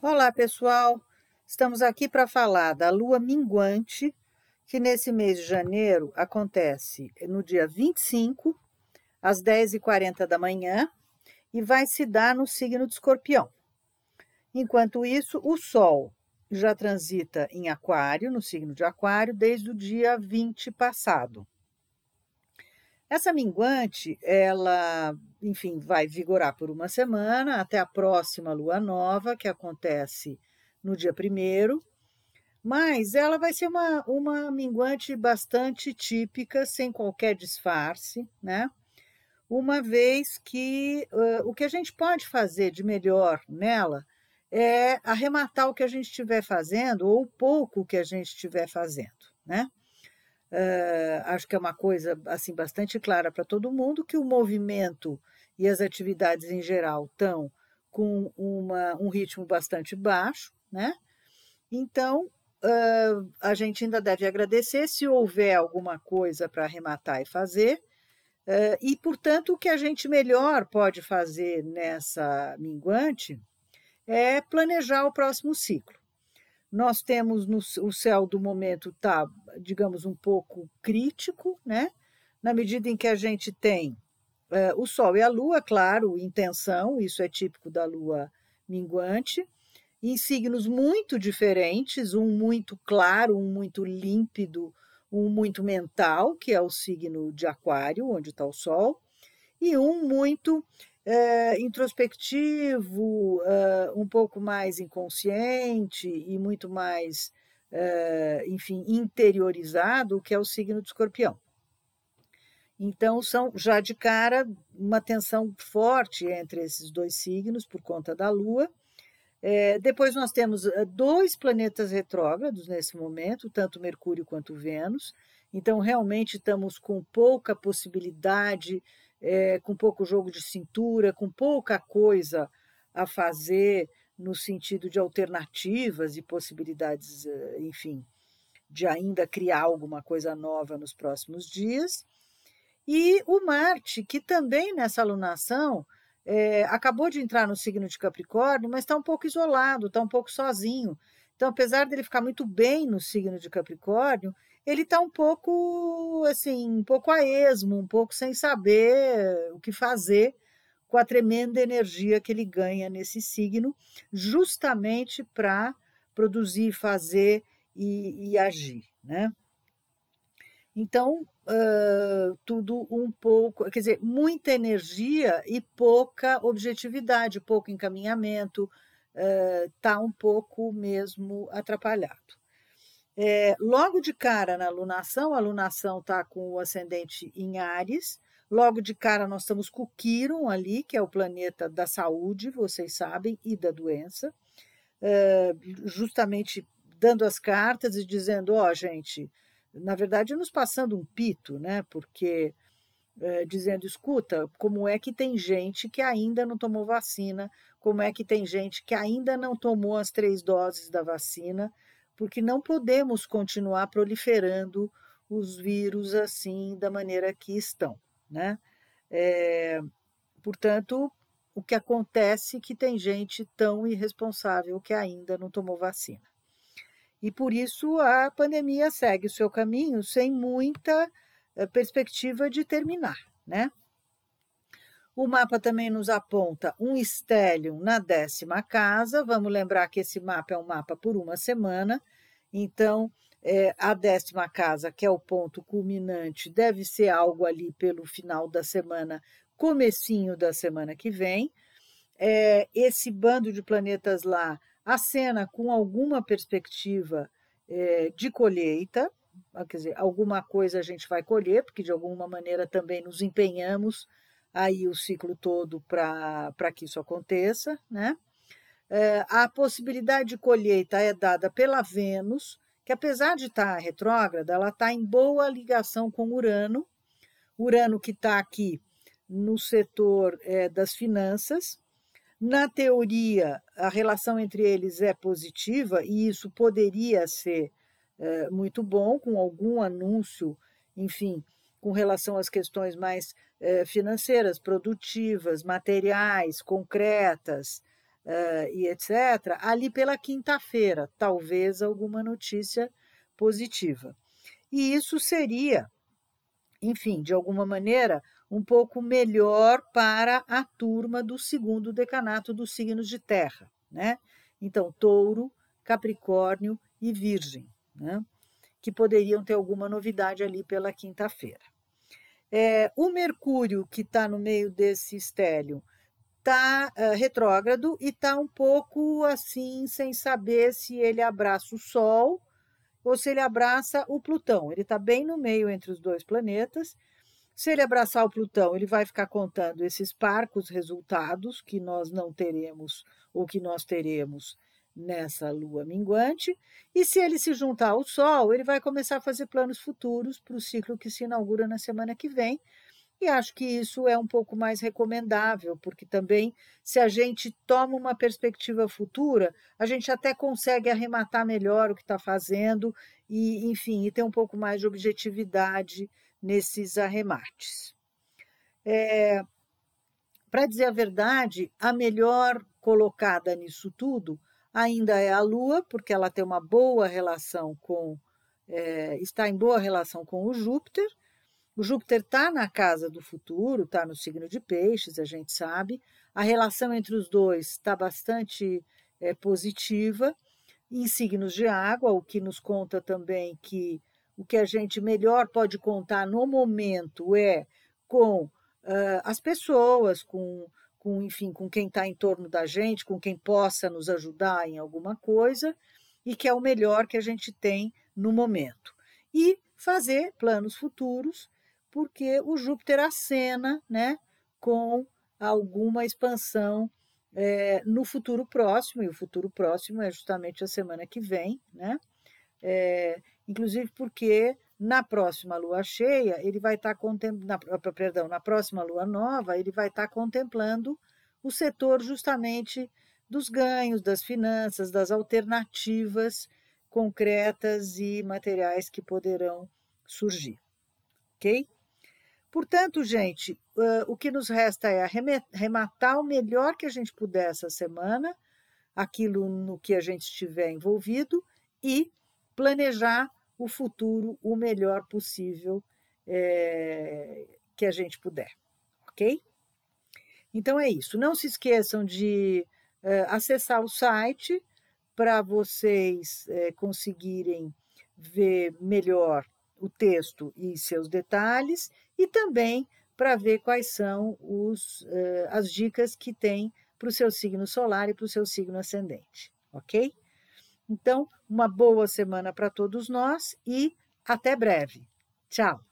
Olá, pessoal! Estamos aqui para falar da lua minguante, que nesse mês de janeiro acontece no dia 25, às 10h40 da manhã, e vai se dar no signo de escorpião. Enquanto isso, o Sol já transita em Aquário, no signo de Aquário, desde o dia 20 passado. Essa minguante, ela enfim, vai vigorar por uma semana até a próxima lua nova, que acontece no dia primeiro, mas ela vai ser uma, uma minguante bastante típica, sem qualquer disfarce, né? Uma vez que uh, o que a gente pode fazer de melhor nela é arrematar o que a gente estiver fazendo ou pouco que a gente estiver fazendo, né? Uh, acho que é uma coisa assim bastante clara para todo mundo que o movimento e as atividades em geral estão com uma, um ritmo bastante baixo, né? Então uh, a gente ainda deve agradecer se houver alguma coisa para arrematar e fazer. Uh, e, portanto, o que a gente melhor pode fazer nessa minguante é planejar o próximo ciclo. Nós temos no, o céu do momento tá, digamos, um pouco crítico, né? Na medida em que a gente tem uh, o Sol e a Lua, claro, intenção, isso é típico da Lua minguante, em signos muito diferentes, um muito claro, um muito límpido, um muito mental, que é o signo de Aquário, onde está o Sol, e um muito é, introspectivo, é, um pouco mais inconsciente e muito mais, é, enfim, interiorizado, que é o signo de escorpião. Então, são já de cara uma tensão forte entre esses dois signos por conta da Lua. É, depois nós temos dois planetas retrógrados nesse momento, tanto Mercúrio quanto Vênus. Então, realmente estamos com pouca possibilidade é, com pouco jogo de cintura, com pouca coisa a fazer no sentido de alternativas e possibilidades, eh, enfim, de ainda criar alguma coisa nova nos próximos dias. E o Marte, que também nessa alunação é, acabou de entrar no signo de Capricórnio, mas está um pouco isolado, está um pouco sozinho. Então, apesar dele ficar muito bem no signo de Capricórnio, ele está um pouco assim, um pouco a esmo, um pouco sem saber o que fazer com a tremenda energia que ele ganha nesse signo, justamente para produzir, fazer e, e, agir, né? Então, uh, tudo um pouco, quer dizer, muita energia e pouca objetividade, pouco encaminhamento, está uh, um pouco mesmo atrapalhado. É, logo de cara na alunação, a alunação está com o ascendente em Ares. Logo de cara, nós estamos com o Quiron ali, que é o planeta da saúde, vocês sabem, e da doença, é, justamente dando as cartas e dizendo: ó, oh, gente, na verdade, nos passando um pito, né? Porque é, dizendo: escuta, como é que tem gente que ainda não tomou vacina, como é que tem gente que ainda não tomou as três doses da vacina porque não podemos continuar proliferando os vírus assim da maneira que estão, né? É, portanto, o que acontece é que tem gente tão irresponsável que ainda não tomou vacina. E por isso a pandemia segue o seu caminho sem muita eh, perspectiva de terminar, né? O mapa também nos aponta um estélio na décima casa. Vamos lembrar que esse mapa é um mapa por uma semana. Então, é, a décima casa, que é o ponto culminante, deve ser algo ali pelo final da semana, comecinho da semana que vem. É, esse bando de planetas lá acena com alguma perspectiva é, de colheita, quer dizer, alguma coisa a gente vai colher, porque de alguma maneira também nos empenhamos aí o ciclo todo para que isso aconteça, né? É, a possibilidade de colheita é dada pela Vênus, que apesar de estar retrógrada, ela está em boa ligação com Urano, Urano que está aqui no setor é, das finanças. Na teoria, a relação entre eles é positiva e isso poderia ser é, muito bom, com algum anúncio, enfim, com relação às questões mais eh, financeiras, produtivas, materiais, concretas, uh, e etc., ali pela quinta-feira, talvez alguma notícia positiva. E isso seria, enfim, de alguma maneira, um pouco melhor para a turma do segundo decanato dos signos de terra, né? Então, touro, capricórnio e virgem, né? Que poderiam ter alguma novidade ali pela quinta-feira. É, o Mercúrio, que está no meio desse estélio, está uh, retrógrado e está um pouco assim, sem saber se ele abraça o Sol ou se ele abraça o Plutão. Ele está bem no meio entre os dois planetas. Se ele abraçar o Plutão, ele vai ficar contando esses parcos resultados que nós não teremos ou que nós teremos nessa lua minguante. E se ele se juntar ao Sol, ele vai começar a fazer planos futuros para o ciclo que se inaugura na semana que vem e acho que isso é um pouco mais recomendável, porque também, se a gente toma uma perspectiva futura, a gente até consegue arrematar melhor o que está fazendo e, enfim, e ter um pouco mais de objetividade nesses arremates. É, Para dizer a verdade, a melhor colocada nisso tudo ainda é a Lua, porque ela tem uma boa relação com, é, está em boa relação com o Júpiter, o Júpiter está na casa do futuro, está no signo de Peixes, a gente sabe. A relação entre os dois está bastante é, positiva. Em signos de água, o que nos conta também que o que a gente melhor pode contar no momento é com uh, as pessoas, com, com, enfim, com quem está em torno da gente, com quem possa nos ajudar em alguma coisa, e que é o melhor que a gente tem no momento. E fazer planos futuros porque o Júpiter acena né, com alguma expansão é, no futuro próximo, e o futuro próximo é justamente a semana que vem, né? É, inclusive porque na próxima lua cheia, ele vai estar tá contemplando, perdão, na próxima lua nova, ele vai estar tá contemplando o setor justamente dos ganhos, das finanças, das alternativas concretas e materiais que poderão surgir. Ok? Portanto, gente, uh, o que nos resta é arrematar o melhor que a gente puder essa semana, aquilo no que a gente estiver envolvido, e planejar o futuro o melhor possível é, que a gente puder, ok? Então é isso. Não se esqueçam de uh, acessar o site para vocês uh, conseguirem ver melhor o texto e seus detalhes e também para ver quais são os, as dicas que tem para o seu signo solar e para o seu signo ascendente, ok? Então, uma boa semana para todos nós e até breve. Tchau!